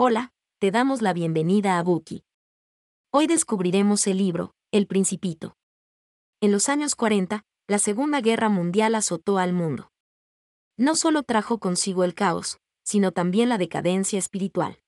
Hola, te damos la bienvenida a Buki. Hoy descubriremos el libro, El Principito. En los años 40, la Segunda Guerra Mundial azotó al mundo. No solo trajo consigo el caos, sino también la decadencia espiritual.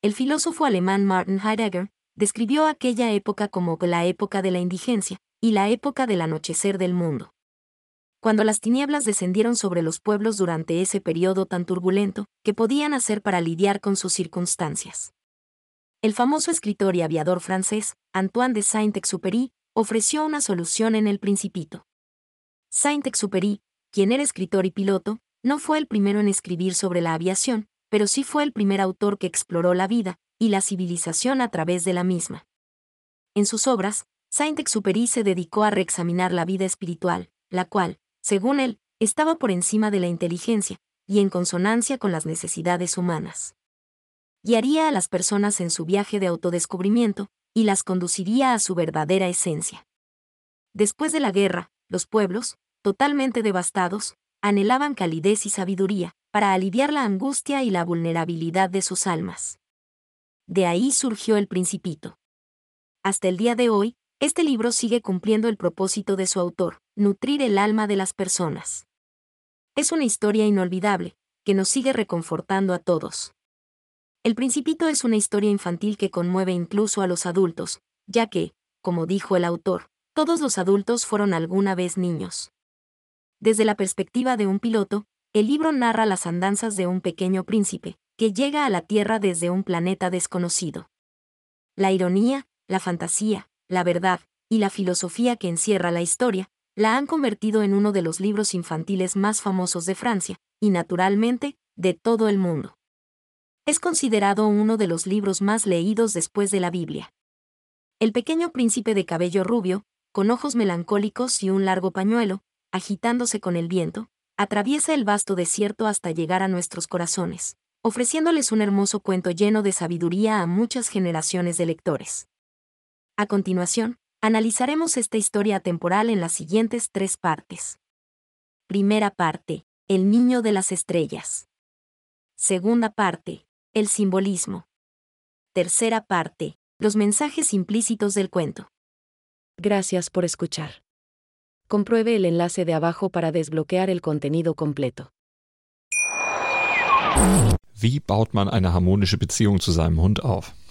El filósofo alemán Martin Heidegger describió aquella época como la época de la indigencia y la época del anochecer del mundo. Cuando las tinieblas descendieron sobre los pueblos durante ese periodo tan turbulento, ¿qué podían hacer para lidiar con sus circunstancias? El famoso escritor y aviador francés, Antoine de Saint-Exupéry, ofreció una solución en El Principito. Saint-Exupéry, quien era escritor y piloto, no fue el primero en escribir sobre la aviación, pero sí fue el primer autor que exploró la vida y la civilización a través de la misma. En sus obras, Saint-Exupéry se dedicó a reexaminar la vida espiritual, la cual, según él, estaba por encima de la inteligencia y en consonancia con las necesidades humanas. Guiaría a las personas en su viaje de autodescubrimiento y las conduciría a su verdadera esencia. Después de la guerra, los pueblos, totalmente devastados, anhelaban calidez y sabiduría, para aliviar la angustia y la vulnerabilidad de sus almas. De ahí surgió el principito. Hasta el día de hoy, este libro sigue cumpliendo el propósito de su autor, nutrir el alma de las personas. Es una historia inolvidable, que nos sigue reconfortando a todos. El Principito es una historia infantil que conmueve incluso a los adultos, ya que, como dijo el autor, todos los adultos fueron alguna vez niños. Desde la perspectiva de un piloto, el libro narra las andanzas de un pequeño príncipe, que llega a la Tierra desde un planeta desconocido. La ironía, la fantasía, la verdad, y la filosofía que encierra la historia, la han convertido en uno de los libros infantiles más famosos de Francia, y naturalmente, de todo el mundo. Es considerado uno de los libros más leídos después de la Biblia. El pequeño príncipe de cabello rubio, con ojos melancólicos y un largo pañuelo, agitándose con el viento, atraviesa el vasto desierto hasta llegar a nuestros corazones, ofreciéndoles un hermoso cuento lleno de sabiduría a muchas generaciones de lectores. A continuación, analizaremos esta historia temporal en las siguientes tres partes. Primera parte, el niño de las estrellas. Segunda parte, el simbolismo. Tercera parte, los mensajes implícitos del cuento. Gracias por escuchar compruebe el enlace de abajo para desbloquear el contenido completo. Wie baut man eine harmonische Beziehung zu seinem Hund auf?